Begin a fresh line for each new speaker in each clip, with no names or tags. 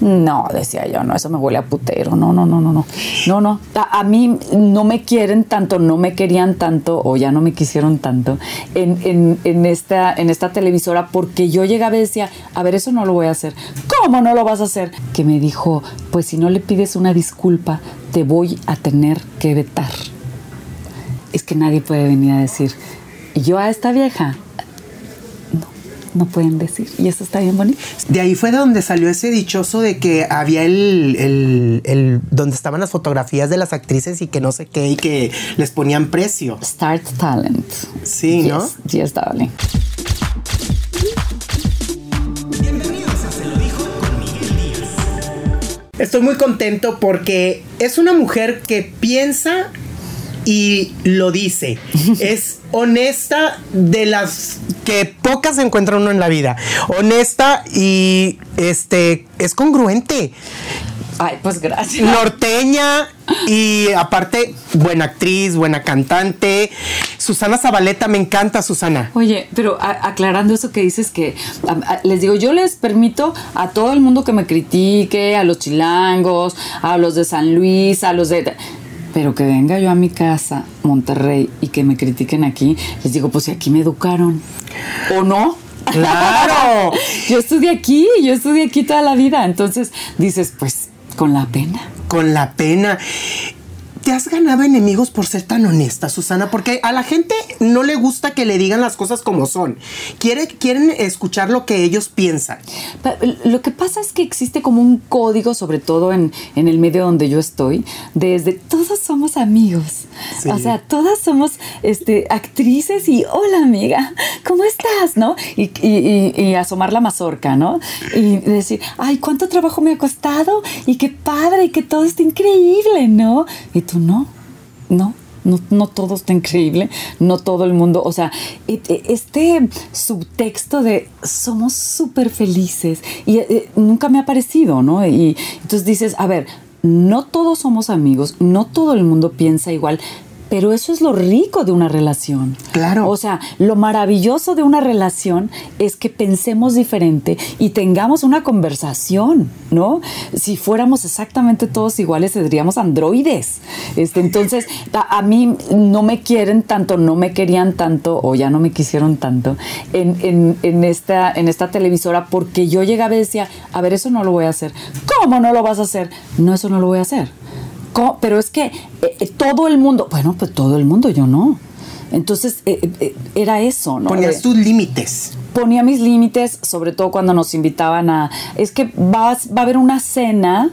No, decía yo, no, eso me huele a putero. No, no, no, no, no. No, no. A, mí no me quieren tanto, no me querían tanto, o ya no me quisieron tanto en esta, en esta televisora porque yo llegaba y decía, a ver, eso no lo voy a hacer. ¿Cómo no lo vas a hacer? Que me dijo, pues si no le pides una disculpa, te voy a tener que vetar. Es que nadie puede venir a decir, yo a esta vieja. No, no pueden decir. Y eso está bien bonito.
De ahí fue de donde salió ese dichoso de que había el, el, el- donde estaban las fotografías de las actrices y que no sé qué y que les ponían precio.
Start Talent.
Sí, ¿no?
Yes, yes, darling.
Estoy muy contento porque es una mujer que piensa y lo dice. es honesta de las que pocas se encuentra uno en la vida. Honesta y este es congruente.
Ay, pues gracias.
Norteña y aparte buena actriz, buena cantante. Susana Zabaleta, me encanta Susana.
Oye, pero a- aclarando eso que dices que a- a- les digo, yo les permito a todo el mundo que me critique, a los chilangos, a los de San Luis, a los de pero que venga yo a mi casa, Monterrey, y que me critiquen aquí, les digo, pues si aquí me educaron. ¿O no?
¡Claro!
yo estudié aquí, yo estudié aquí toda la vida. Entonces dices, pues, con la pena.
Con la pena. ¿Te has ganado enemigos por ser tan honesta, Susana? Porque a la gente no le gusta que le digan las cosas como son. Quiere, quieren escuchar lo que ellos piensan.
Pa- Lo que pasa es que existe como un código, sobre todo en, en el medio donde yo estoy, desde todos somos amigos.
Sí.
O sea, todas somos este, actrices y hola amiga, ¿cómo estás? ¿No? Y, y- y- asomar la mazorca, ¿no? Y decir, ay, cuánto trabajo me ha costado y qué padre y que todo está increíble, ¿no? Y tú no, no. No, no todo está increíble, no todo el mundo, o sea, e- e- este subtexto de somos súper felices y eh, nunca me ha parecido, ¿no? Y entonces dices, a ver, no todos somos amigos, no todo el mundo piensa igual, pero eso es lo rico de una relación.
Claro.
O sea, lo maravilloso de una relación es que pensemos diferente y tengamos una conversación, ¿no? Si fuéramos exactamente todos iguales, seríamos androides. Este, entonces, a, a mí no me quieren tanto, no me querían tanto, o ya no me quisieron tanto en, en- en esta, en esta televisora porque yo llegaba y decía, a ver, eso no lo voy a hacer. ¿Cómo no lo vas a hacer? No, eso no lo voy a hacer. ¿Cómo? Pero es que eh, eh, todo el mundo, bueno, pues todo el mundo, yo no. Entonces eh, eh, era eso, ¿no?
Ponías tus límites.
ponía mis límites, sobre todo cuando nos invitaban a, es que vas, va a haber una cena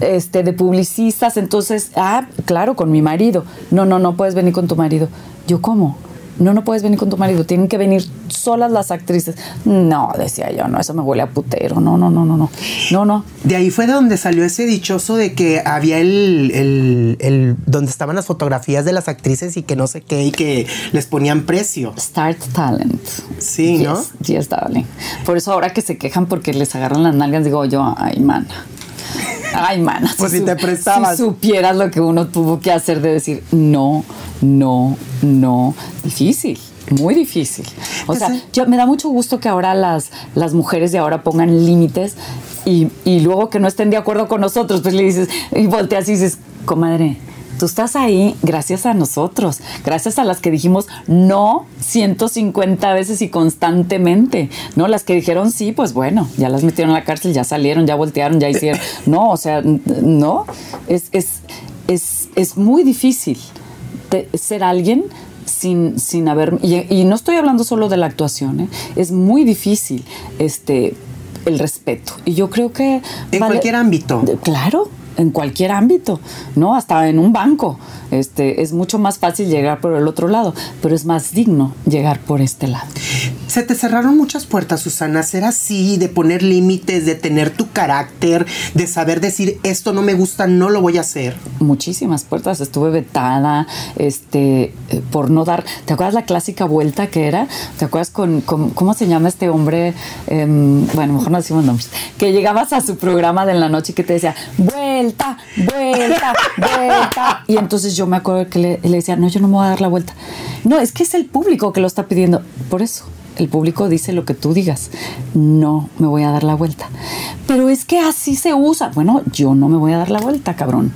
este, de publicistas, entonces, ah, claro, con mi marido. No, no, no puedes venir con tu marido. Yo, ¿cómo? No, no puedes venir con tu marido, tienen que venir solas las actrices. No, decía yo, no, eso me huele a putero. No, no, no, no, no. No, no.
De ahí fue de donde salió ese dichoso de que había el, el, el- donde estaban las fotografías de las actrices y que no sé qué y que les ponían precio.
Start Talent.
Sí, ¿no?
Yes, yes, darling. Por eso ahora que se quejan porque les agarran las nalgas, digo yo, ay, mana. Ay, mana.
Pues si te prestabas.
Si supieras lo que uno tuvo que hacer de decir no, no, no. Difícil. Muy difícil. O sea, yo, me da mucho gusto que ahora las, las mujeres de ahora pongan límites y, y luego que no estén de acuerdo con nosotros, pues le dices, y volteas y dices, comadre, tú estás ahí gracias a nosotros, gracias a las que dijimos no 150 veces y constantemente, ¿no? Las que dijeron sí, pues bueno, ya las metieron en la cárcel, ya salieron, ya voltearon, ya hicieron. No, o sea, no, es, es, es, es muy difícil de ser alguien sin, sin haber... Y, y no estoy hablando solo de la actuación, ¿eh? es muy difícil este, el respeto. Y yo creo que...
En cualquier ámbito.
Claro, en cualquier ámbito, ¿no? Hasta en un banco. Este, es mucho más fácil llegar por el otro lado, pero es más digno llegar por este lado.
Se te cerraron muchas puertas, Susana. Ser así, de poner límites, de tener tu carácter, de saber decir esto no me gusta, no lo voy a hacer.
muchísimas puertas. Estuve vetada, este, eh, por no dar. ¿Te acuerdas la clásica vuelta que era? ¿Te acuerdas con, cómo se llama este hombre? Em, bueno, mejor no decimos nombres. Que llegabas a su programa de la noche y que te decía vuelta, vuelta, vuelta. Y entonces yo me acuerdo que le decía, no, yo no me voy a dar la vuelta. No, es que es el público que lo está pidiendo. Por eso. El público dice lo que tú digas. No me voy a dar la vuelta. Pero es que así se usa. Bueno, yo no me voy a dar la vuelta, cabrón.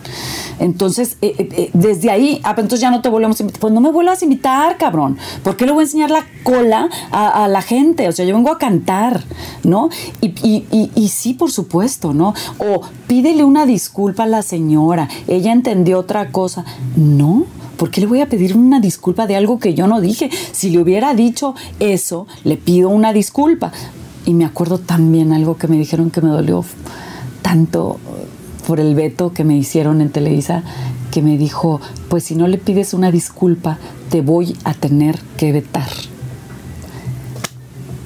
Entonces, eh, eh, eh, desde ahí, ah, pues entonces ya no te volvemos a invitar. Pues no me vuelvas a invitar, cabrón. ¿Por qué le voy a enseñar la cola a, la gente? O sea, yo vengo a cantar, ¿no? Y, y, y, sí, por supuesto, ¿no? O pídele una disculpa a la señora. Ella entendió otra cosa. No. ¿Por qué le voy a pedir una disculpa de algo que yo no dije? Si le hubiera dicho eso, le pido una disculpa. Y me acuerdo también algo que me dijeron que me dolió tanto por el veto que me hicieron en Televisa, que me dijo, pues si no le pides una disculpa, te voy a tener que vetar.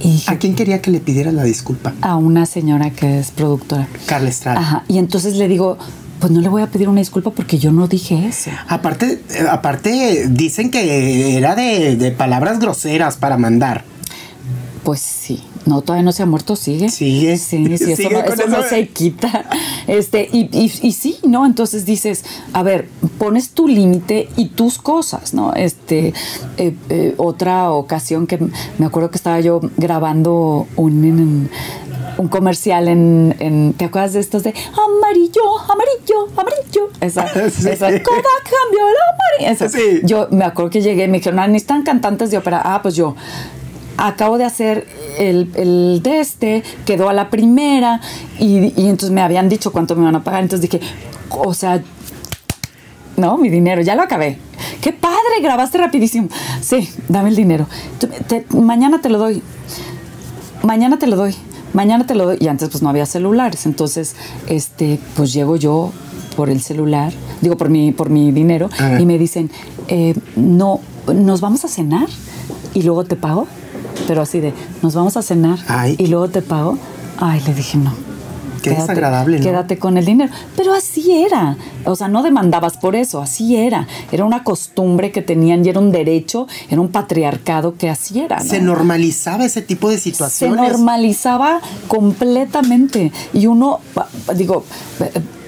Y ¿A quién quería que le pidiera la disculpa?
A una señora que es productora.
Carla Estrada.
Ajá. Y entonces le digo, pues no le voy a pedir una disculpa porque yo no dije eso.
Aparte, eh, aparte dicen que era de, de palabras groseras para mandar.
Pues sí. No, todavía no se ha muerto, sigue.
Sigue.
Sí, sí, eso, no, se quita. Este, y, y, sí, ¿no? Entonces dices, a ver, pones tu límite y tus cosas, ¿no? Este, eh, eh, otra ocasión que me acuerdo que estaba yo grabando un, un comercial en, ¿te acuerdas de estos de amarillo, amarillo, amarillo? Esa, esa Kodak cambió el amarillo. Sí. Yo me acuerdo que llegué, me dijeron, ah, necesitan cantantes de ópera. Ah, pues yo, acabo de hacer el, de este, quedó a la primera y, entonces me habían dicho cuánto me iban a pagar. Entonces dije, o sea, no, mi dinero, ya lo acabé. Qué padre, grabaste rapidísimo. Sí, dame el dinero. mañana te lo doy. Mañana te lo doy. Mañana te lo doy. Y antes pues no había celulares. Entonces, este, pues llego yo por el celular, digo por mi, por mi dinero, y me dicen, eh, no, nos vamos a cenar y luego te pago pero así de, nos vamos a cenar y luego te pago. Ay, le dije, no.
Qué desagradable, ¿no?
Quédate con el dinero. Pero así era. O sea, no demandabas por eso, así era. Era una costumbre que tenían y era un derecho, era un patriarcado que así era.
Se normalizaba ese tipo de situaciones.
Se normalizaba completamente. Y uno, digo,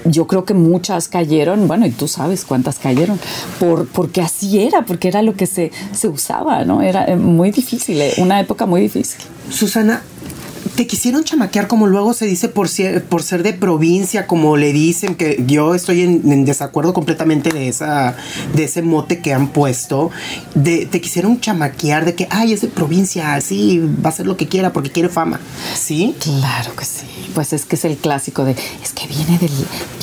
yo creo que muchas cayeron, bueno, y tú sabes cuántas cayeron, por, porque así era, porque era lo que se, se usaba, ¿no? Era eh, muy difícil, eh, una época muy difícil.
Susana, te quisieron chamaquear como luego se dice por ser, de provincia, como le dicen, que yo estoy en, desacuerdo completamente de esa de ese mote que han puesto. Te quisieron chamaquear de que, ay, es de provincia, así va a hacer lo que quiera porque quiere fama. ¿Sí?
Claro que sí. Pues es que es el clásico de, es que viene, del,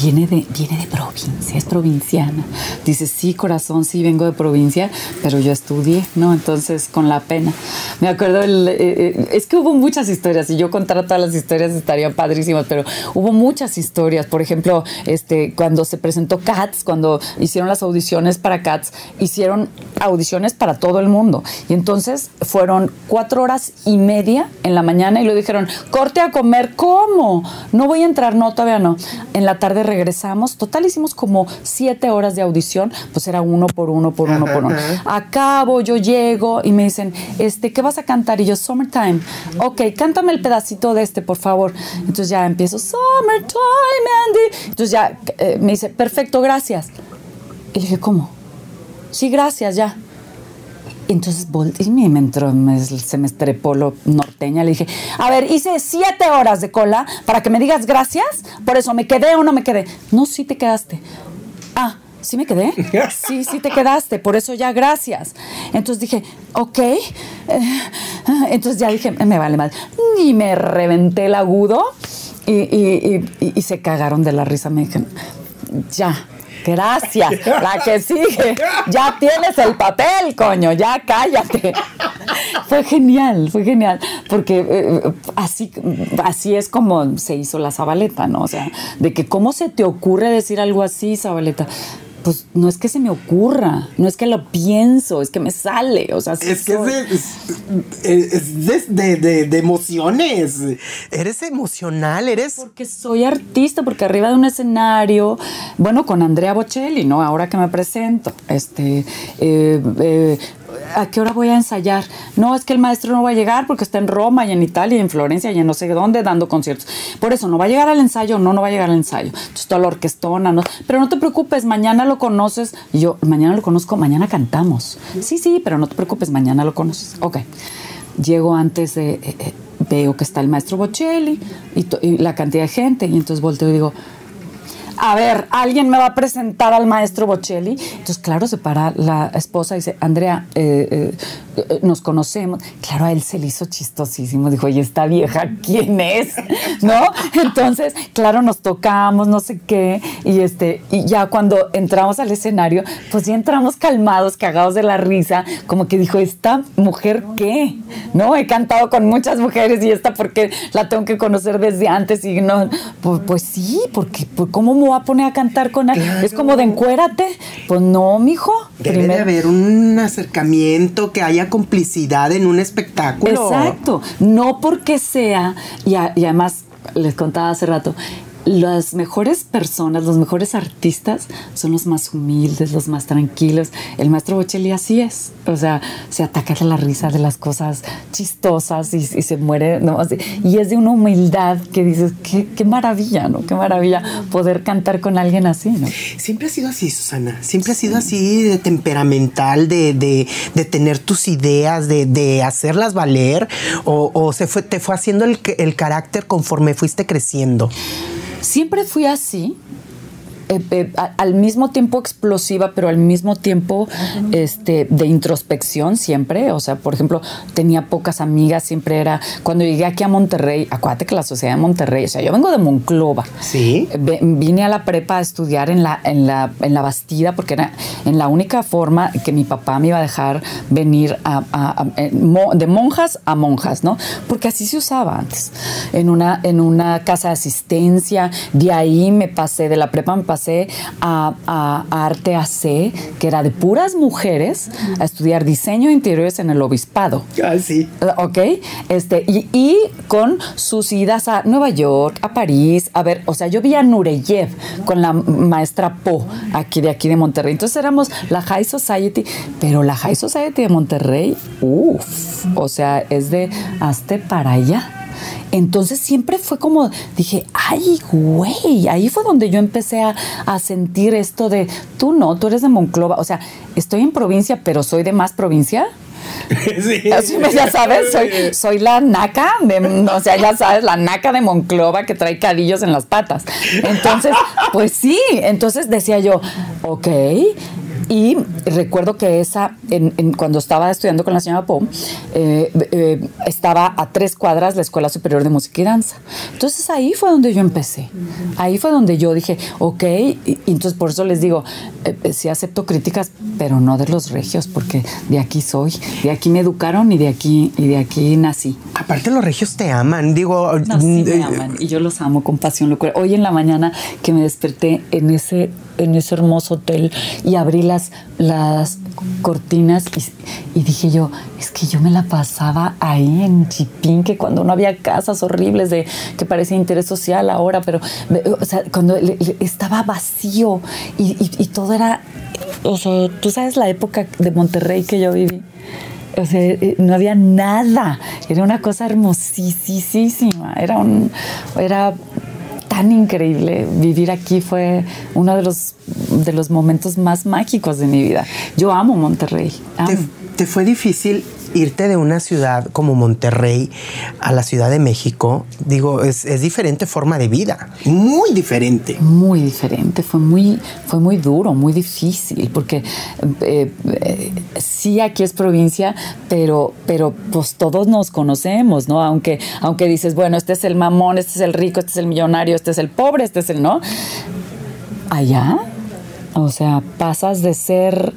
viene, de, viene de provincia, es provinciana. Dice, sí, corazón, sí, vengo de provincia, pero yo estudié, ¿no? Entonces, con la pena. Me acuerdo, eh, eh, es que hubo muchas historias y yo contara todas las historias estarían padrísimas, pero hubo muchas historias. Por ejemplo, este, cuando se presentó Cats, cuando hicieron las audiciones para Cats, hicieron audiciones para todo el mundo. Y entonces fueron cuatro horas y media en la mañana y lo dijeron, corte a comer, ¿cómo? No voy a entrar, no, todavía no. En la tarde regresamos, total hicimos como siete horas de audición, pues era uno por uno, por uno, por uno. Acabo, yo llego y me dicen, este, ¿qué vas a cantar? Y yo, Summertime. Ok, cántame el pedacito de este, por favor. Entonces ya empiezo, Summertime, Andy. Entonces ya eh, me dice, perfecto, gracias. Y le dije, ¿cómo? Sí, gracias, ya. Entonces volteé y me entró, se me estrepó lo norteña. Le dije, a ver, hice siete horas de cola para que me digas gracias. Por eso, ¿me quedé o no me quedé? No, sí te quedaste. ¿Sí me quedé? Sí, sí te quedaste, por eso ya gracias. Entonces dije, ok. Eh, entonces ya dije, me vale mal. Y me reventé el agudo y, y se cagaron de la risa. Me dijeron, ya, Gracias. La que sigue. Ya tienes el papel, coño. Ya cállate. Fue genial, fue genial. Porque eh, así, así es como se hizo la Zabaleta, ¿no? O sea, de que cómo se te ocurre decir algo así, Zabaleta pues no es que se me ocurra, no es que lo pienso, es que me sale, o sea,
es que es, de, de, emociones, eres emocional, eres...
Porque soy artista, porque arriba de un escenario, bueno, con Andrea Bocelli, ¿no? Ahora que me presento, este, eh, eh, ¿a qué hora voy a ensayar? No, es que el maestro no va a llegar porque está en Roma y en Italia y en Florencia y en no sé dónde dando conciertos. Por eso, no va a llegar al ensayo, no, no va a llegar al ensayo. Entonces, toda la orquestona, ¿no? Pero no te preocupes, mañana lo conoces. Y yo, mañana lo conozco, mañana cantamos. Sí, sí, pero no te preocupes, mañana lo conoces. Ok. llego antes de, eh, eh, veo que está el maestro Bocelli y, y la cantidad de gente, y entonces volteo y digo, a ver, alguien me va a presentar al maestro Bocelli. Entonces, claro, se para la esposa y dice, Andrea, eh, eh, nos conocemos. Claro, a él se le hizo chistosísimo. Dijo, oye, esta vieja, ¿quién es? ¿No? Entonces, claro, nos tocamos, no sé qué. Y, este, y ya cuando entramos al escenario, pues ya entramos calmados, cagados de la risa. Como que dijo, ¿esta mujer qué? ¿No? He cantado con muchas mujeres y esta porque la tengo que conocer desde antes. Y no, pues, pues sí, porque pues, ¿cómo me voy a poner a cantar con alguien? Es como de encuérate. Pues no, mijo.
Debe de haber un acercamiento, que haya complicidad en un espectáculo.
Exacto. No porque sea, y, y además les contaba hace rato, las mejores personas, los mejores artistas son los más humildes, los más tranquilos. El maestro Bocelli así es. O sea, se ataca de la risa de las cosas chistosas y, se muere. ¿no? Y es de una humildad que dices, qué, qué maravilla, ¿no? Qué maravilla poder cantar con alguien así, ¿no?
Siempre ha sido así, Susana. Siempre ha sido así de temperamental, de, de, de tener tus ideas, de, de hacerlas valer, o, o se fue, te fue haciendo el, el carácter conforme fuiste creciendo.
Siempre fui así. Eh, eh, a- al mismo tiempo explosiva, pero al mismo tiempo este, de introspección siempre. O sea, por ejemplo, tenía pocas amigas, siempre era. Cuando llegué aquí a Monterrey, acuérdate que la sociedad de Monterrey, o sea, yo vengo de Monclova.
Sí.
Vine a la prepa a estudiar en la, en la, en la Bastida porque era en la única forma que mi papá me iba a dejar venir a- de monjas a monjas, ¿no? Porque así se usaba antes. En una, en una casa de asistencia, de ahí me pasé, de la prepa me pasé a, a- a Arte AC, que era de puras mujeres, a estudiar diseño de interiores en el obispado.
Ah, sí.
Ok, este, y, y con sus idas a Nueva York, a París, a ver, o sea, yo vi a Nureyev con la maestra Po, aquí de aquí de Monterrey. Entonces éramos la High Society, pero la High Society de Monterrey, uff, o sea, es de hazte para allá. Entonces siempre fue como, dije, ay, güey, ahí fue donde yo empecé a, a sentir esto de, tú no, tú eres de Monclova, o sea, estoy en provincia, pero soy de más provincia.
Sí.
Así me, ya sabes, soy, soy la naca, de, o sea, ya sabes, la naca de Monclova que trae cadillos en las patas. Entonces, pues sí, entonces decía yo, ok. Y recuerdo que esa, en- en- cuando estaba estudiando con la señora Po, eh, eh, estaba a tres cuadras la Escuela Superior de Música y Danza. Entonces ahí fue donde yo empecé. Ahí fue donde yo dije, ok, y, y entonces por eso les digo, eh, eh, sí acepto críticas, pero no de los regios, porque de aquí soy, de aquí me educaron y de aquí, y de aquí nací.
Aparte los regios te aman, digo...
No, sí me
eh,
aman y yo los amo con pasión, locura. Hoy en la mañana que me desperté en ese, en ese hermoso hotel y abrí las, las cortinas y, dije yo, es que yo me la pasaba ahí en Chipinque cuando no había casas horribles de que parecía interés social ahora, pero o sea, cuando estaba vacío y, y- y todo era, o sea, tú sabes la época de Monterrey que yo viví. O sea, eh, no había nada. Era una cosa hermosísima. Era un. Era tan increíble. Vivir aquí fue uno de los, de los momentos más mágicos de mi vida. Yo amo Monterrey. amo.
¿Te, te fue difícil irte de una ciudad como Monterrey a la Ciudad de México? Digo, es, es diferente forma de vida, muy diferente.
muy diferente, fue muy, fue muy duro, muy difícil, porque eh, eh, sí aquí es provincia, pero, pero pues todos nos conocemos, ¿no? Aunque, aunque dices, bueno, este es el mamón, este es el rico, este es el millonario, este es el pobre, este es el, ¿no? Allá, o sea, pasas de ser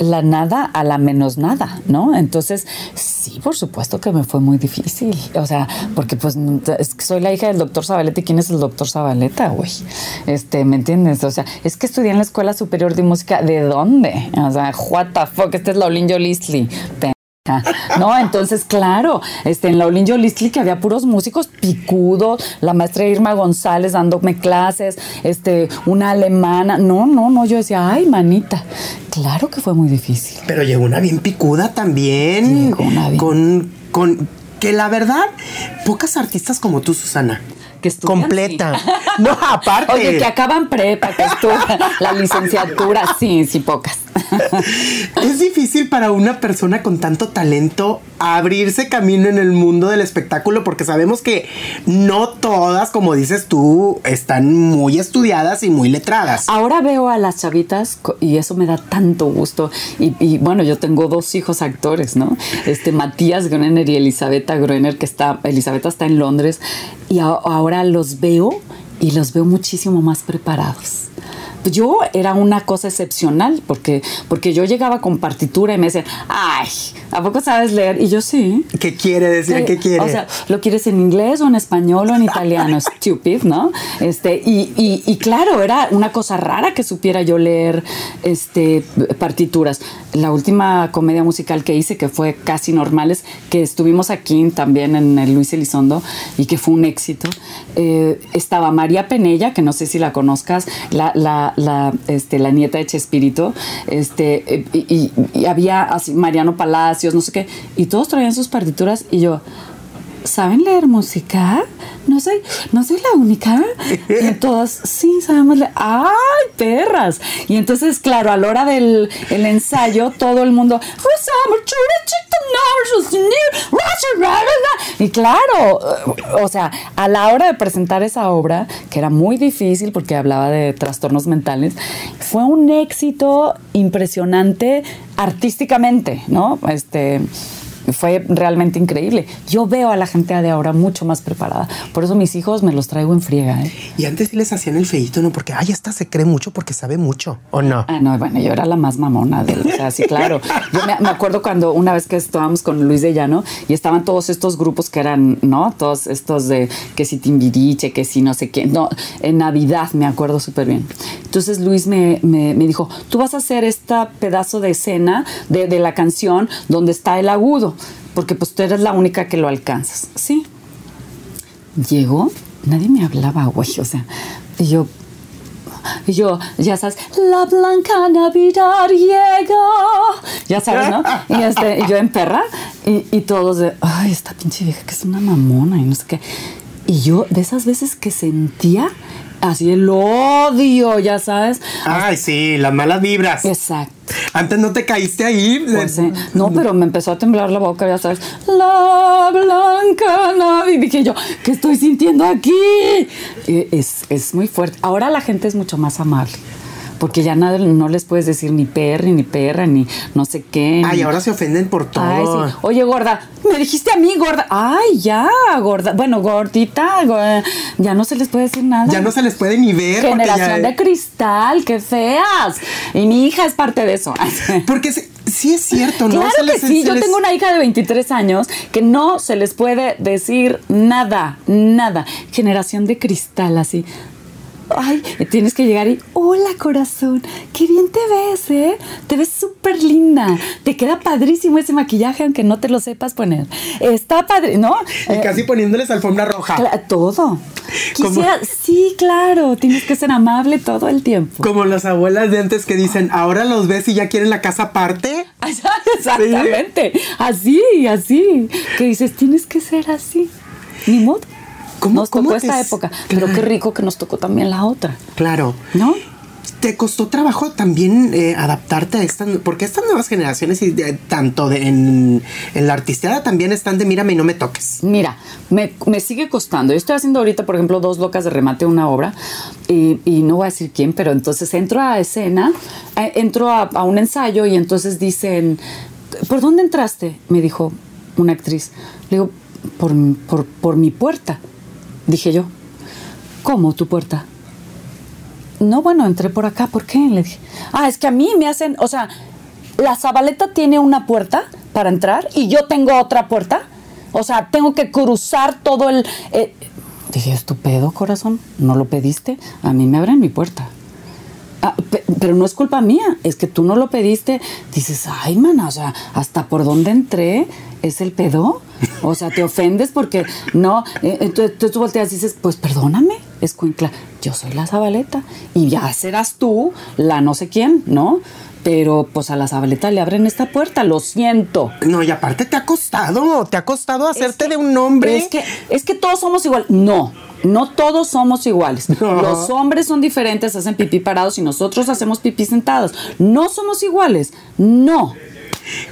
la nada a la menos nada, ¿no? Entonces, sí, por supuesto que me fue muy difícil. O sea, porque pues es que soy la hija del doctor Zabaleta y ¿quién es el doctor Zabaleta, güey? Este, ¿me entiendes? O sea, es que estudié en la Escuela Superior de Música. ¿De dónde? O sea, what the fuck, este es Laulín Yolistli. No, entonces, claro, este, en la Olinjo Listli que había puros músicos picudos, la maestra Irma González dándome clases, este, una alemana. No, no, no, yo decía, ay, manita. Claro que fue muy difícil.
Pero llegó una bien picuda también.
Llegó una bien.
Con, con que la verdad, pocas artistas como tú, Susana.
Que estudian,
Completa.
sí.
No, aparte.
Oye, que acaban prepa, que estudian la licenciatura, sí, sí, pocas.
es difícil para una persona con tanto talento abrirse camino en el mundo del espectáculo porque sabemos que no todas, como dices tú, están muy estudiadas y muy letradas.
Ahora veo a las chavitas y eso me da tanto gusto. Y, bueno, yo tengo dos hijos actores, ¿no? Este Matías Groener y Elisabetta Groener, que está, Elisabetta está en Londres, y ahora los veo y los veo muchísimo más preparados yo era una cosa excepcional porque, porque yo llegaba con partitura y me decían, ay, ¿a poco sabes leer? Y yo sí.
¿Qué quiere decir? ¿Qué quiere?
O sea, ¿lo quieres en inglés o en español o en italiano? Stupid, ¿no? Este, y, y, y, claro, era una cosa rara que supiera yo leer este, partituras. La última comedia musical que hice, que fue Casi Normales, que estuvimos aquí también en el Luis Elizondo y que fue un éxito, eh, estaba María Penella, que no sé si la conozcas, la, la la, este, la nieta de Chespirito, este, y, había así Mariano Palacios, no sé qué, y todos traían sus partituras y yo, ¿saben leer música? No soy, no soy la única. Y todas, sí, sabemos leer. ¡Ay, perras! Y entonces, claro, a la hora del el ensayo, todo el mundo, y claro, o sea, a la hora de presentar esa obra, que era muy difícil porque hablaba de trastornos mentales, fue un éxito impresionante artísticamente, ¿no? Este fue realmente increíble. Yo veo a la gente de ahora mucho más preparada. Por eso mis hijos me los traigo en friega. ¿eh?
Y antes sí les hacían el feíto, ¿no? Porque, ay, esta se cree mucho porque sabe mucho, ¿o no?
Ah, no, bueno, yo era la más mamona de, o sea, sí, claro. Yo me, acuerdo cuando una vez que estábamos con Luis de Llano y estaban todos estos grupos que eran, ¿no? Todos estos de que si Timbiriche, que si no sé qué. No, en Navidad me acuerdo súper bien. Entonces Luis me, me, me, dijo, tú vas a hacer este pedazo de escena de, de la canción donde está el agudo porque pues tú eres la única que lo alcanzas. Sí. Llegó, nadie me hablaba, güey, o sea, y yo, y yo, ya sabes, la blanca Navidad llega. Ya sabes, ¿no? Y, este, yo en perra, y, y, todos de, ay, esta pinche vieja que es una mamona y no sé qué. Y yo, de esas veces que sentía así el odio, ya sabes.
Ay, sí, las malas vibras.
Exacto.
Antes no te caíste ahí.
Pues, No, pero me empezó a temblar la boca, ya sabes. La blanca Y dije yo, ¿qué estoy sintiendo aquí? Es, es muy fuerte. Ahora la gente es mucho más amable porque ya nada, no les puedes decir ni perri, ni perra, ni no sé qué.
Ay, ahora se ofenden por todo. Ay, sí.
Oye, gorda, me dijiste a mí, gorda. Ay, ya, gorda. Bueno, gordita, ya no se les puede decir nada.
Ya no se les puede ni ver.
Generación de cristal, qué feas. Y mi hija es parte de eso.
porque sí es cierto, ¿no?
Claro que sí. Yo tengo una hija de 23 años que no se les puede decir nada, nada. Generación de cristal, así ay, tienes que llegar y, hola corazón, qué bien te ves, ¿eh? Te ves súper linda, te queda padrísimo ese maquillaje, aunque no te lo sepas poner. Está padre, ¿no?
Y eh, casi poniéndoles alfombra roja.
todo. Quisiera, sí, claro, tienes que ser amable todo el tiempo.
Como las abuelas de antes que dicen, ahora los ves y ya quieren la casa aparte.
Exactamente, así, así. Que dices, tienes que ser así. Ni modo. ¿Cómo, nos tocó esta época, pero qué rico que nos tocó también la otra.
Claro.
¿No?
¿Te costó trabajo también eh, adaptarte a estas, porque estas nuevas generaciones, y tanto en, la artisteada también están de mírame y no me toques?
Mira, me, sigue costando. Yo estoy haciendo ahorita, por ejemplo, dos locas de remate una obra, y, no voy a decir quién, pero entonces entro a escena, eh, entro a, un ensayo y entonces dicen, ¿por dónde entraste? Me dijo una actriz. Le digo, por, por, por mi puerta dije yo. ¿Cómo tu puerta? No, bueno, entré por acá, ¿por qué? Le dije. Ah, es que a mí me hacen, o sea, la Zabaleta tiene una puerta para entrar y yo tengo otra puerta. O sea, tengo que cruzar todo el... Eh, dije, estupendo, corazón, ¿no lo pediste? A mí me abren mi puerta. Ah, pero no es culpa mía, es que tú no lo pediste. Dices, ay, mana, o sea, hasta por dónde entré es el pedo. O sea, te ofendes porque no. Eh, entonces tú volteas y dices, pues perdóname, es cuincla. Yo soy la Zabaleta y ya serás tú la no sé quién, ¿no? Pero pues a la Zabaleta le abren esta puerta, lo siento.
No, y aparte te ha costado, te ha costado hacerte de un nombre.
Es que, es que todos somos igual. No, No todos somos iguales.
No.
Los hombres son diferentes, hacen pipí parados y nosotros hacemos pipí sentados. No somos iguales. No.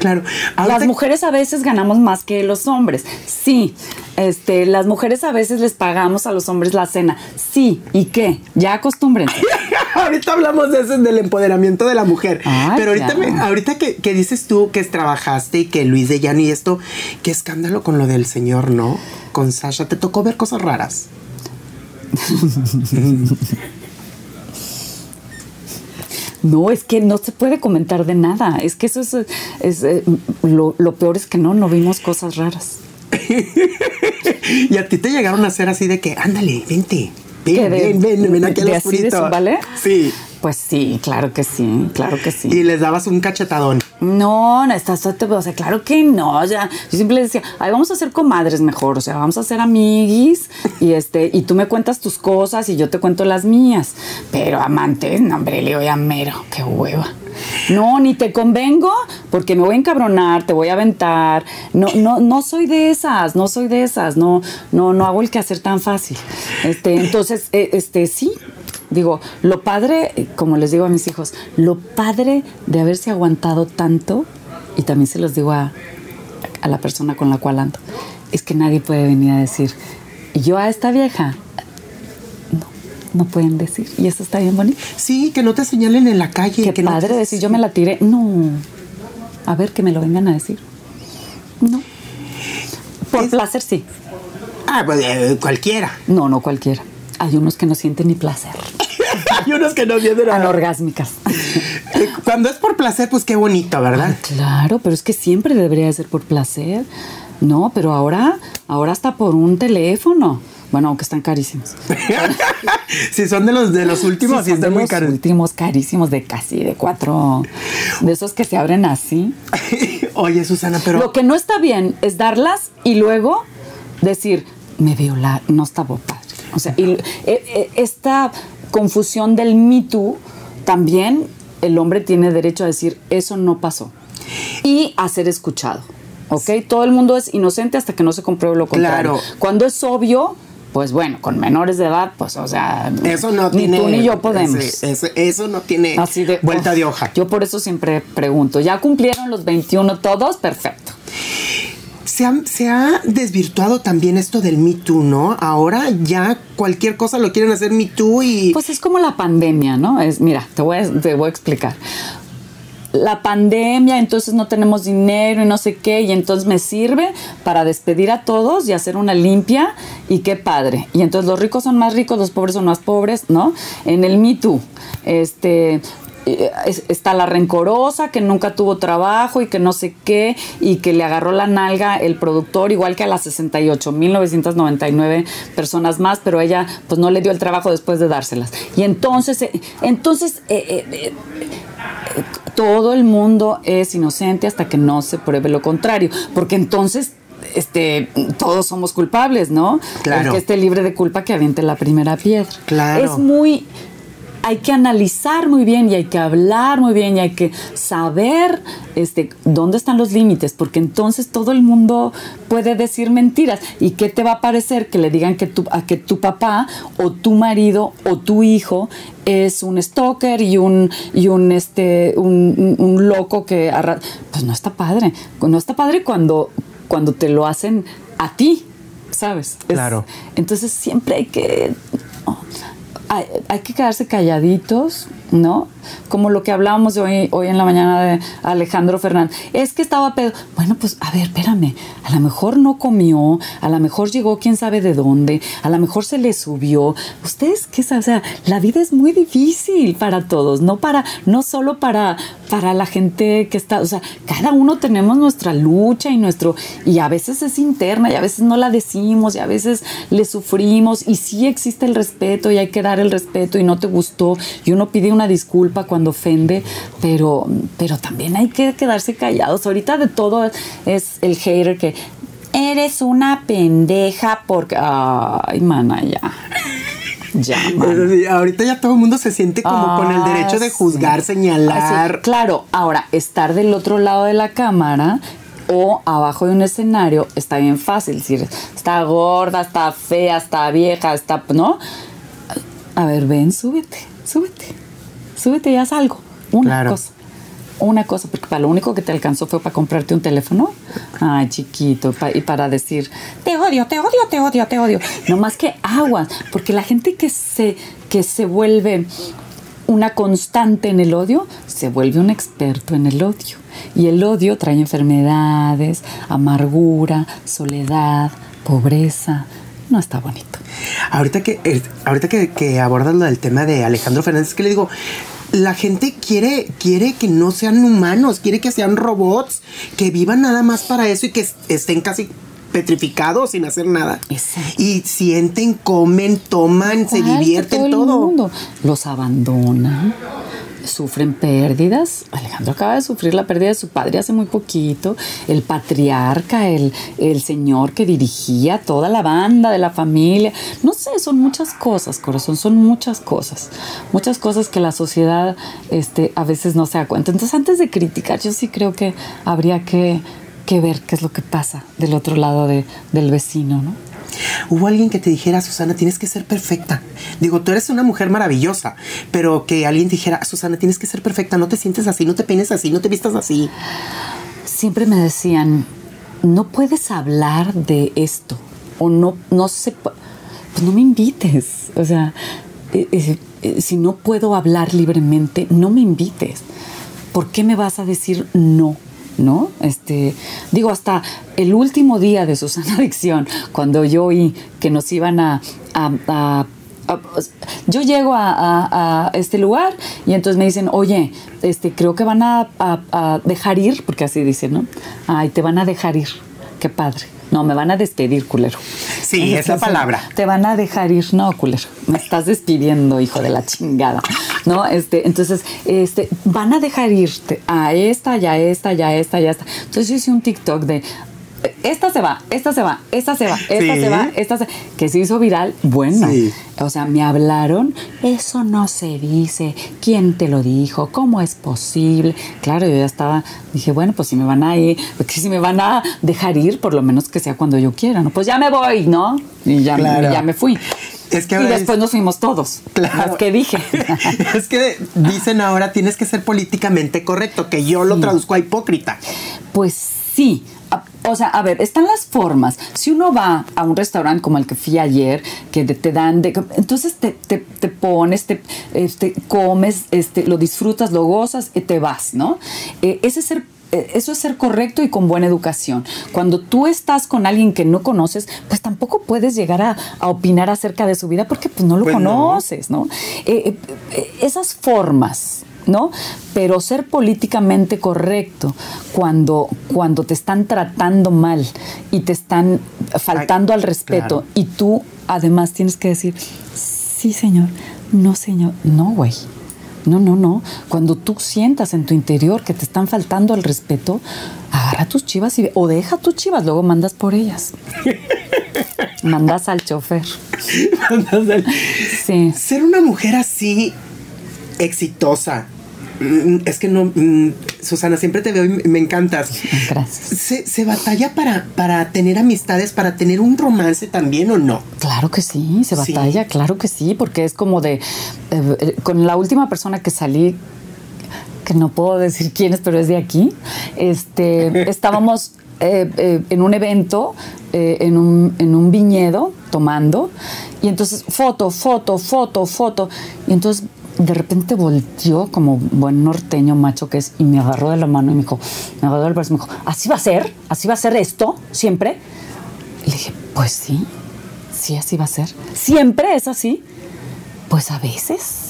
Claro.
Las mujeres a veces ganamos más que los hombres. Sí. Este, las mujeres a veces les pagamos a los hombres la cena. Sí. ¿Y qué? Ya acostúmbrense.
ahorita hablamos de eso, del empoderamiento de la mujer.
Ay,
Pero ahorita, me- ahorita que, que dices tú que trabajaste y que Luis de Llano y esto, qué escándalo con lo del señor, ¿no? Con Sasha. ¿Te tocó ver cosas raras?
No, es que no se puede comentar de nada. Es que eso es, es, eh, lo, lo peor es que no, no vimos cosas raras.
y a ti te llegaron a hacer así de que, ándale, vente. Ven,
¿Qué, de-
ven, ven, ven aquí
de
al
así de
oscurito.
su ballet?
Sí.
Pues sí, claro que sí, claro que sí.
Y les dabas un cachetadón.
No, no estás, o sea, claro que no, ya. Yo siempre les decía, ay, vamos a ser comadres mejor, o sea, vamos a ser amiguis y este, y tú me cuentas tus cosas y yo te cuento las mías. Pero amantes, no, hombre, le voy a mero, qué hueva. No, ni te convengo porque me voy a encabronar, te voy a aventar. No, no, no soy de esas, no soy de esas, no, no, no hago el quehacer tan fácil. Este, entonces, eh, este, sí, Digo, lo padre, como les digo a mis hijos, lo padre de haberse aguantado tanto, y también se los digo a, a la persona con la cual ando, es que nadie puede venir a decir, yo a esta vieja, no, no pueden decir, y eso está bien bonito.
Sí, que no te señalen en la calle.
Qué
que no
padre
te-
decir, yo me la tiré, no, a ver que me lo vengan a decir, no. Por
Es-
placer sí,
Ah, pues eh, cualquiera.
no, no cualquiera. Hay unos que no sienten ni placer,
Hay unos que no vienen a...
anorgásmicas.
Eh, Cuando es por placer, pues qué bonito, ¿verdad?
Claro, pero es que siempre debería de ser por placer. No, pero ahora, ahora hasta por un teléfono. Bueno, aunque están carísimos.
si son de los de los últimos, sí,
son
están
de
muy
los
caros.
últimos carísimos de casi de cuatro, de esos que se abren así.
Oye, Susana, pero
Lo que no está bien es darlas y luego decir, me viola, no estaba padre. O sea, y, eh, eh, esta confusión del Me Too, también el hombre tiene derecho a decir, eso no pasó. Y a ser escuchado. ¿Ok? Todo el mundo es inocente hasta que no se compruebe lo contrario.
Claro.
Cuando es obvio, pues bueno, con menores de edad, pues, o sea,
eso no
ni
tiene
tú ni yo podemos.
ese- ese- eso no tiene
Así de
vuelta
uf,
de hoja.
Yo por eso siempre pregunto, ¿ya cumplieron los 21 todos? Perfecto.
Se ha, se ha desvirtuado también esto del Me Too, ¿no? Ahora ya cualquier cosa lo quieren hacer Me Too y
Pues es como la pandemia, ¿no? Es, mira, te voy a, te voy a explicar. La pandemia, entonces no tenemos dinero y no sé qué, y entonces me sirve para despedir a todos y hacer una limpia, y qué padre. Y entonces los ricos son más ricos, los pobres son más pobres, ¿no? En el Me Too, este, es- está la rencorosa que nunca tuvo trabajo y que no sé qué y que le agarró la nalga el productor igual que a las 68.999 personas más pero ella pues no le dio el trabajo después de dárselas y entonces eh, entonces eh, eh, eh, eh, todo el mundo es inocente hasta que no se pruebe lo contrario porque entonces este, todos somos culpables, ¿no?
Claro.
El que esté libre de culpa que aviente la primera piedra.
Claro.
Es muy hay que analizar muy bien y hay que hablar muy bien y hay que saber este, dónde están los límites, porque entonces todo el mundo puede decir mentiras. ¿Y qué te va a parecer que le digan que tu, a que tu papá o tu marido o tu hijo es un stalker y un, y un, este, un, un- loco que... arra- Pues no está padre. No está padre cuando, cuando te lo hacen a ti, ¿sabes? Es-
Claro.
entonces siempre hay que hay, hay que quedarse calladitos, ¿no? Como lo que hablábamos hoy, hoy en la mañana de Alejandro Fernández. Es que estaba pedo. Bueno, pues a ver, espérame. A lo mejor no comió, a lo mejor llegó quién sabe de dónde, a lo mejor se le subió. Ustedes qué saben, o sea, la vida es muy difícil para todos, no para, no solo para, para la gente que está, o sea, cada uno tenemos nuestra lucha y nuestro, y a veces es interna y a veces no la decimos y a veces le sufrimos y sí existe el respeto y hay que dar el respeto y no te gustó y uno pide una disculpa cuando ofende, pero, pero también hay que quedarse callados. Ahorita de todo es el hater que eres una pendeja porque, ay, mana, ya. Ya,
sí, ahorita ya todo el mundo se siente como con el
Ah,
derecho de
sí.
juzgar,
Ah,
señalar.
sí, Claro, ahora, estar del otro lado de la cámara O abajo de un escenario está bien fácil, decir, está gorda, está fea, está vieja, está, ¿no? A ver, ven, súbete, súbete, súbete y haz algo, una
Claro.
cosa una cosa, porque para lo único que te alcanzó fue para comprarte un teléfono. Ay, chiquito, pa- y para decir, te odio, te odio, te odio, te odio. No más que aguas, porque la gente que se, que se vuelve una constante en el odio, se vuelve un experto en el odio. Y el odio trae enfermedades, amargura, soledad, pobreza. No está bonito.
Ahorita que, eh, ahorita que, que abordas lo del tema de Alejandro Fernández, que le digo, la gente quiere, quiere que no sean humanos, quiere que sean robots, que vivan nada más para eso y que es- estén casi petrificados sin hacer nada.
Exacto.
Y sienten, comen, toman, se divierten
el
todo.
mundo. Los abandonan, sufren pérdidas. Alejandro acaba de sufrir la pérdida de su padre hace muy poquito. El patriarca, el, el señor que dirigía toda la banda de la familia. No sé, son muchas cosas, corazón, son muchas cosas. Muchas cosas que la sociedad este, a veces no se da cuenta. Entonces, antes de criticar, yo sí creo que habría que, que ver qué es lo que pasa del otro lado de- del vecino, ¿no?
Hubo alguien que te dijera, Susana, tienes que ser perfecta. Digo, tú eres una mujer maravillosa, pero que alguien dijera, Susana, tienes que ser perfecta, no te sientes así, no te peines así, no te vistas así.
siempre me decían, no puedes hablar de esto o no, no se, pu- pues no me invites. O sea, eh, eh, eh, si no puedo hablar libremente, no me invites. ¿Por qué me vas a decir no? ¿No? Este, digo, hasta el último día de Susana Adicción, cuando yo oí que nos iban a, a- a- yo llego a, a- a este lugar y entonces me dicen, oye, este, creo que van a, dejar ir, porque así dicen, ¿no? Ay, te van a dejar ir. Qué padre. No, me van a despedir, culero.
Sí, es la palabra.
Te van a dejar ir, no, culero. Me estás despidiendo, hijo de la chingada. No, este, entonces, este, van a dejar irte a esta, ya esta, ya esta, ya esta. Entonces yo hice un TikTok de esta se va, esta se va, esta se va, esta
Sí.
se va, esta se que se hizo viral. Bueno,
Sí.
o sea, me hablaron, eso no se dice, ¿quién te lo dijo? ¿Cómo es posible? Claro, yo ya estaba, dije, bueno, pues si me van a ir, porque si me van a dejar ir, por lo menos que sea cuando yo quiera, ¿no? Pues ya me voy, ¿no? Y ya,
Claro.
ya me fui.
Es que
y después
es-
nos fuimos todos.
Claro.
Que dije.
es que dicen ahora tienes que ser políticamente correcto, que yo lo
Sí.
traduzco a hipócrita.
Pues sí. O sea, a ver, están las formas. Si uno va a un restaurante como el que fui ayer, que te, te dan de. Entonces te, te- te pones, te, este, comes, este, lo disfrutas, lo gozas y te vas, ¿no? Eh, ese ser. Eh, Eso es ser correcto y con buena educación. Cuando tú estás con alguien que no conoces, pues tampoco puedes llegar a, a opinar acerca de su vida porque pues no lo
Pues no.
conoces, ¿no? Eh, eh, eh, esas formas ¿no? Pero ser políticamente correcto cuando, cuando te están tratando mal y te están faltando
Ay,
al respeto
claro.
y tú además tienes que decir, sí señor, no señor, no güey. No, no, no. Cuando tú sientas en tu interior que te están faltando al respeto, agarra tus chivas y, o deja tus chivas, luego mandas por ellas. mandas al chofer. Sí.
Ser una mujer así exitosa. Es que no, mm, Susana, siempre te veo y me encantas.
Gracias.
¿Se, se batalla para, para tener amistades, para tener un romance también o no?
Claro que sí, se
Sí.
batalla, claro que sí, porque es como de, eh, eh, con la última persona que salí, que no puedo decir quién es, pero es de aquí, este, estábamos eh, eh, en un evento, eh, en, un, en un viñedo, tomando, y entonces foto, foto, foto, foto, y entonces de repente volteó como buen norteño macho que es y me agarró de la mano y me dijo, me agarró del brazo y me dijo, ¿así va a ser? ¿Así va a ser esto siempre? Y le dije, pues sí, sí, así va a ser. ¿Siempre es así? Pues a veces.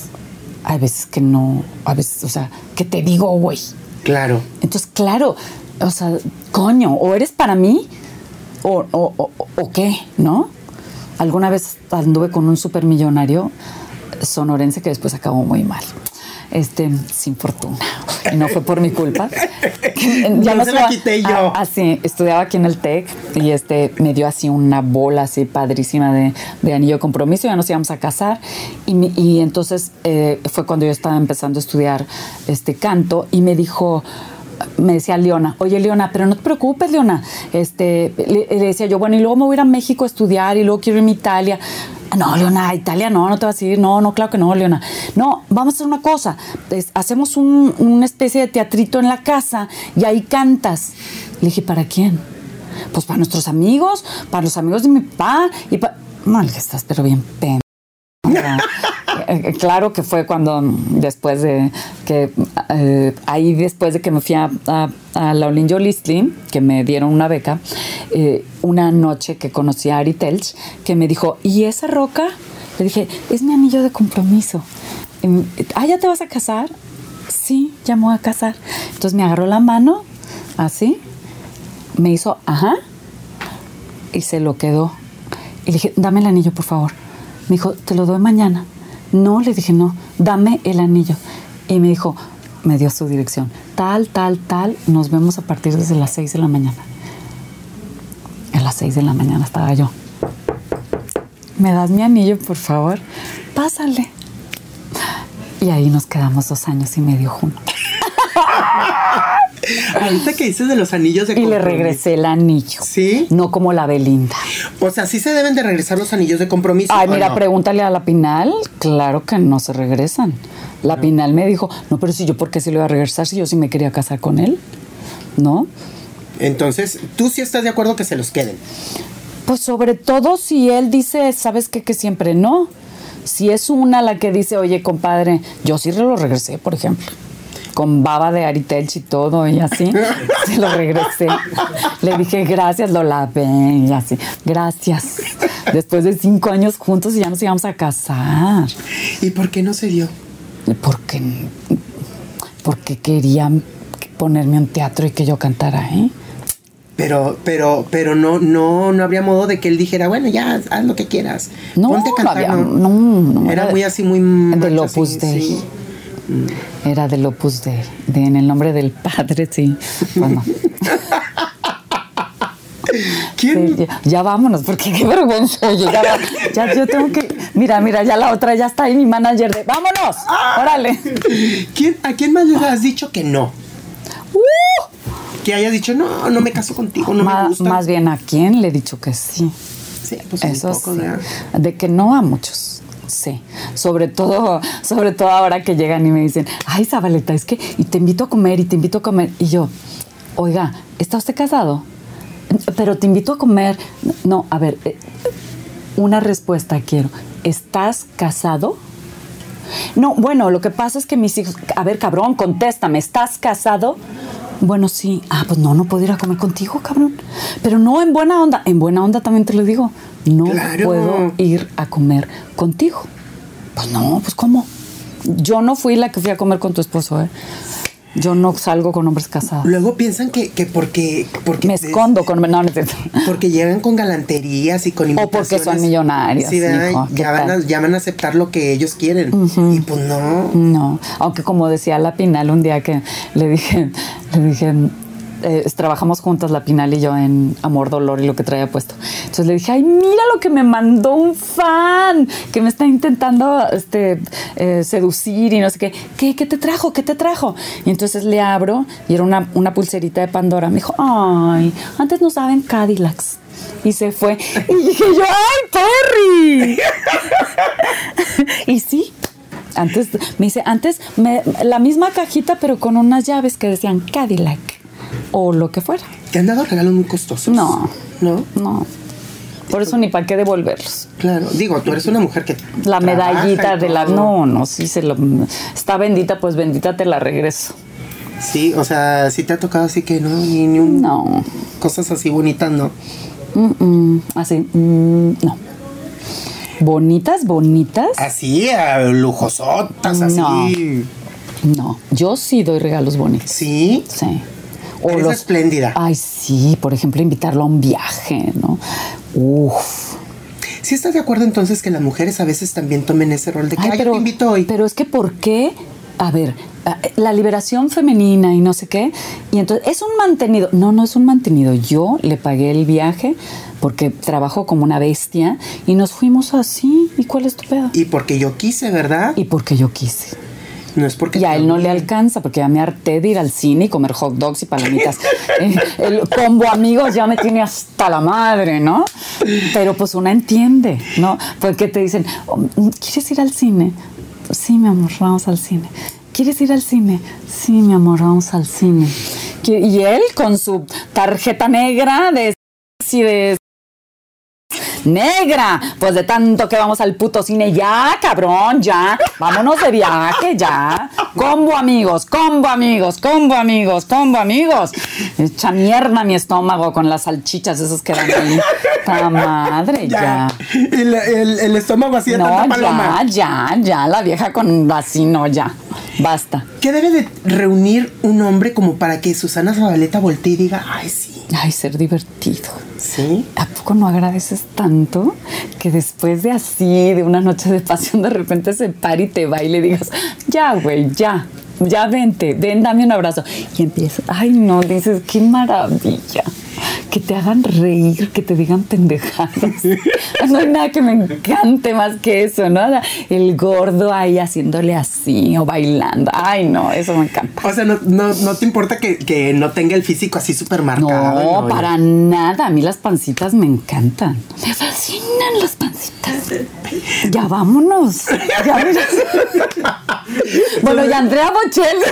Hay veces que no, a veces, o sea, que te digo, güey.
Claro.
Entonces, claro, o sea, coño, o eres para mí o, o, o- o qué, ¿no? Alguna vez anduve con un supermillonario sonorense que después acabó muy mal. Este, sin fortuna. Y no fue por mi culpa.
No se la quité yo.
Ah, ah, sí, estudiaba aquí en el TEC y este me dio así una bola así padrísima de, de anillo de compromiso, ya nos íbamos a casar y, entonces eh, fue cuando yo estaba empezando a estudiar este canto y me dijo, me decía Leona, oye Leona, pero no te preocupes, Leona. Este, le, le decía yo, bueno, y luego me voy a ir a México a estudiar y luego quiero irme a Italia. No, Leona, Italia no, no te vas a ir. No, no, claro que no, Leona. No, vamos a hacer una cosa. Es- hacemos un- una especie de teatrito en la casa y ahí cantas. Le dije, ¿para quién? Pues para nuestros amigos, para los amigos de mi papá y para... Le dije, estás pero bien pen... Eh, claro que fue cuando después de que eh, ahí después de que me fui a, a, a que me dieron una beca, eh, una noche que conocí a Ari Telch, que me dijo, ¿y esa roca? Le dije, es mi anillo de compromiso. Em, Ah, ¿ya te vas a casar? Sí, ya me voy a casar. Entonces me agarró la mano, así, me hizo, ajá, y se lo quedó. Y le dije, dame el anillo, por favor. Me dijo, te lo doy mañana. No, le dije, no, dame el anillo. Y me dijo, me dio su dirección. Tal, tal, tal, nos vemos a partir desde las 6 de la mañana. A las 6 de la mañana estaba yo. ¿Me das mi anillo, por favor? Pásale. Y ahí nos quedamos dos años y medio juntos.
Ahorita que dices de los anillos de
Y le regresé el anillo.
¿Sí?
No como la Belinda.
O sea, sí se deben de regresar los anillos de compromiso.
Ay,
¿o
mira,
no?
pregúntale a la Pinal. Claro que no se regresan. La Pinal me dijo, no, pero si yo, ¿por qué se lo iba a regresar si yo sí me quería casar con él? ¿No?
Entonces, tú sí estás de acuerdo que se los queden.
Pues sobre todo si él dice, ¿sabes qué? Que siempre no. Si es una la que dice, oye, compadre, yo sí lo regresé, por ejemplo. Con baba de Aritelch y todo, y así, se lo regresé. Le dije, gracias, lo lavé, y así, gracias. Después de cinco años juntos y ya nos íbamos a casar.
¿Y por qué no se dio?
Porque, porque querían ponerme un teatro y que yo cantara, ¿eh?
Pero, pero, pero no, no, no habría modo de que él dijera, bueno, ya, haz lo que quieras.
No,
Ponte a
no había-
no.
no, no,
Era muy así, muy
del Opus Dei.
sí.
Era del Opus Dei, de en el nombre del Padre, sí. Bueno,
¿Quién?
sí, ya, ya vámonos, porque qué vergüenza. oye, ya, va- ya yo tengo que. Mira, mira, ya la otra ya está ahí, mi manager de. ¡Vámonos! ¡Órale!
¿Quién- ¿A quién más le has dicho que no?
¡Uh!
Que haya dicho, no, no me caso contigo, no
Ma-
me gusta.
más bien, ¿a quién le he dicho que sí?
Sí, pues un
Eso
poco,
sí. De que no a muchos. Sí, sobre todo, sobre todo ahora que llegan y me dicen, ay, Zabaleta, es que y te invito a comer y te invito a comer. Y yo, oiga, ¿está usted casado? Pero te invito a comer. No, a ver, eh, una respuesta quiero. ¿Estás casado? No, bueno, lo que pasa es que mis hijos. A ver, cabrón, contéstame, ¿estás casado? Bueno, sí. Ah, pues no, no puedo ir a comer contigo, cabrón. Pero no en buena onda. En buena onda también te lo digo. No
Claro.
puedo ir a comer contigo. Pues no, pues ¿cómo? Yo no fui la que fui a comer con tu esposo, ¿eh? Yo no salgo con hombres casados.
Luego piensan que, que porque, porque
Me escondo con. No, no.
Porque llegan con galanterías y con
O
invitaciones.
porque son millonarios,
Sí, ¿verdad?
hijo, ¿qué
ya, van a, ya van a aceptar lo que ellos quieren. Y pues no.
No, aunque como decía la Pinal un día que le dije, le dije, eh, trabajamos juntas la Pinal y yo en Amor, Dolor y lo que traía puesto. Entonces le dije, ay, mira lo que me mandó un fan que me está intentando este, eh, seducir y no sé qué. ¿Qué, ¿Qué te trajo? ¿Qué te trajo? Y entonces le abro y era una, una pulserita de Pandora. Me dijo, ay, antes no saben Cadillacs. Y se fue. Y dije yo, ¡ay, Perry! y sí, antes, me dice, antes me- la misma cajita, pero con unas llaves que decían Cadillac o lo que fuera.
¿Te han dado regalos muy costosos?
No.
¿No?
No. Por eso ni para qué devolverlos.
Claro. Digo, tú eres una mujer que.
La medallita de la. No, no, sí se lo. Está bendita, pues bendita te la regreso.
Sí, o sea, sí te ha tocado así que no, ni, ni un.
No.
Cosas así bonitas, ¿no?
Mm, mm, así. mm, no. Bonitas, bonitas.
Así, lujosotas, así.
No. No. Yo sí doy regalos bonitos.
Sí.
Sí.
Eres espléndida.
Ay, sí, por ejemplo, invitarlo a un viaje, ¿no? Uf.
¿Sí estás de acuerdo entonces que las mujeres a veces también tomen ese rol de que,
Ay,
ay, yo te invito hoy?
Pero es que ¿por qué? A ver, la liberación femenina y no sé qué. Y entonces, es un mantenido. No, no es un mantenido. Yo le pagué el viaje porque trabajo como una bestia y nos fuimos así. ¿Y cuál es tu pedo?
Y porque yo quise, ¿verdad?
Y porque yo quise.
No es porque
Y a él no le alcanza, porque ya me harté de ir al cine y comer hot dogs y palomitas. Eh, el combo amigos ya me tiene hasta la madre, ¿no? Pero pues una entiende, ¿no? Porque te dicen, oh, ¿quieres ir al cine? Sí, mi amor, vamos al cine. ¿Quieres ir al cine? Sí, mi amor, vamos al cine. Y él con su tarjeta negra de... de Negra, pues de tanto que vamos al puto cine, ya, cabrón, ya, vámonos de viaje, ya. Combo amigos, combo amigos, combo amigos, combo amigos. Echa mierda mi estómago con las salchichas esas que dan ahí. ¡Ta madre, ya!
El, el- el estómago así de
No,
tanta paloma.
ya, ya, ya, la vieja con así, no, ya. Basta.
¿Qué debe de reunir un hombre como para que Susana Zabaleta voltee y diga, ay, sí,
Ay, ser divertido.
sí?
¿A poco no agradeces tanto que después de así, de una noche de pasión, de repente se pare y te va y le digas, ya, güey, ya, ya vente, ven, dame un abrazo. Y empieza, ay, no, dices, qué maravilla. Que te hagan reír, que te digan pendejadas. No hay nada que me encante más que eso, ¿no? El gordo ahí haciéndole así o bailando. Ay, no, eso me encanta.
O sea, no, no, no te importa que, que no tenga el físico así súper marcado.
No, para nada. A mí las pancitas me encantan. Me fascinan las pancitas. Ya vámonos. Ya bueno, y Andrea Bocelli.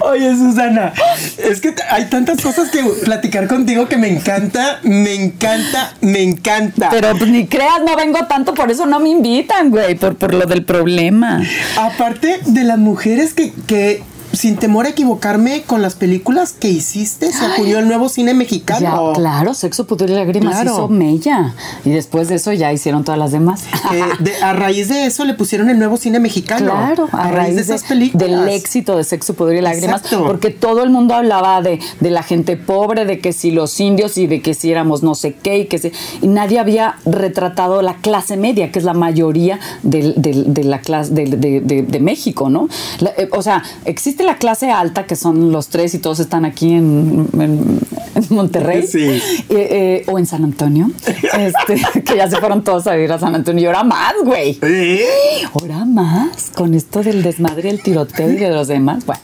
Oye, Susana, es que hay tantas cosas que platicar contigo que me encanta, me encanta, me encanta.
Pero pues, ni creas, no vengo tanto, por eso no me invitan, güey, por, por lo del problema.
Aparte de las mujeres que, que sin temor a equivocarme con las películas que hiciste, se acudió el nuevo cine
Ya,
mexicano.
claro, sexo, pudor y lágrimas
Claro.
hizo Mella. Y después de eso ya hicieron todas las demás.
Eh, de- a raíz de eso le pusieron el nuevo cine mexicano.
Claro, a, raíz, de,
esas películas.
del éxito de Sexo, Poder y Lágrimas,
Exacto.
porque todo el mundo hablaba de, de la gente pobre, de que si los indios y de que si éramos no sé qué y que si, y nadie había retratado la clase media, que es la mayoría del- del- de, la clase de, de- de- de México, ¿no? La- eh, o sea, existe la clase alta, que son los tres y todos están aquí en, en- en Monterrey
Sí.
eh, eh, o en San Antonio, este, que ya se fueron todos a vivir a San Antonio y ahora más, güey.
¿Eh?
Ahora más, con esto del desmadre, el tiroteo y de los demás. Bueno,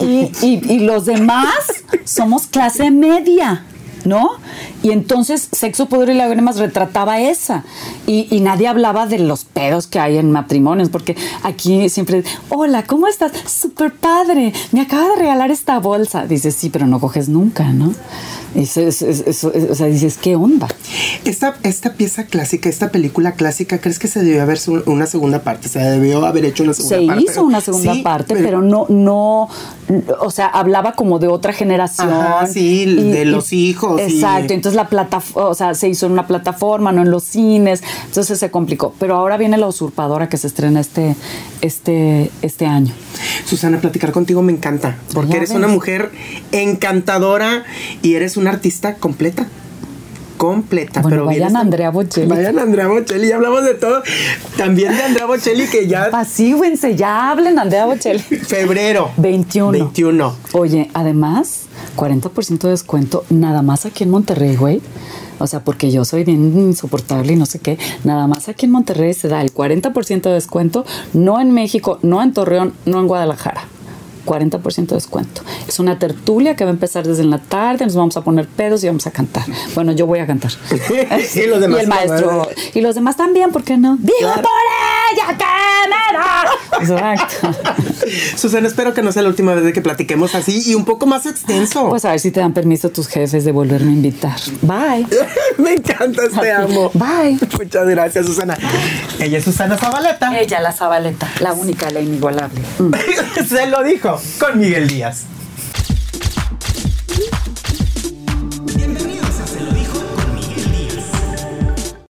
y, y- y los demás somos clase media. ¿No? Y entonces Sexo, Poder y Lágrimas retrataba esa. Y, y nadie hablaba de los pedos que hay en matrimonios, porque aquí siempre, hola, ¿cómo estás? Súper padre, me acaba de regalar esta bolsa. Dices, sí, pero no coges nunca, ¿no? Eso, es- es- eso- es- o sea, dices, ¿qué onda?
Esta, esta pieza clásica, esta película clásica, ¿crees que se debió haber una segunda parte? Se debió haber hecho una segunda
se
parte.
hizo una segunda
Sí,
parte, pero, no, no, o sea, hablaba como de otra generación.
Ajá, sí, de los hijos y-
Exacto, entonces la plataforma, o sea, se hizo en una plataforma, no en los cines, entonces se complicó. Pero ahora viene La Usurpadora que se estrena este, este, este año.
Susana, platicar contigo me encanta, porque eres
ves.
una mujer encantadora y eres una artista completa. Completa,
Bueno,
pero
vayan a Andrea Bocelli.
Vayan a Andrea Bocelli, ya hablamos de todo. También de Andrea Bocelli que ya
Apacíguense, ya hablen, Andrea Bocelli.
febrero
21.
21.
Oye, además, 40% de descuento nada más aquí en Monterrey, güey. O sea, porque yo soy bien insoportable y no sé qué. Nada más aquí en Monterrey se da el 40% de descuento, no en México, no en Torreón, no en Guadalajara. 40% de descuento. Es una tertulia que va a empezar desde en la tarde, nos vamos a poner pedos y vamos a cantar. Bueno, yo voy a cantar.
Y los demás
Y el maestro. Y los demás también, ¿por qué no? ¡Vivo
Claro.
por ella que me da! Exacto.
Susana, espero que no sea la última vez de que platiquemos así y un poco más extenso.
Pues a ver si te dan permiso tus jefes de volverme a invitar. Bye.
me encanta, te amo.
Bye.
Muchas gracias, Susana. Ella es Susana Zabaleta.
Ella, la Zabaleta, la única, la inigualable.
Se lo dijo con Miguel Díaz.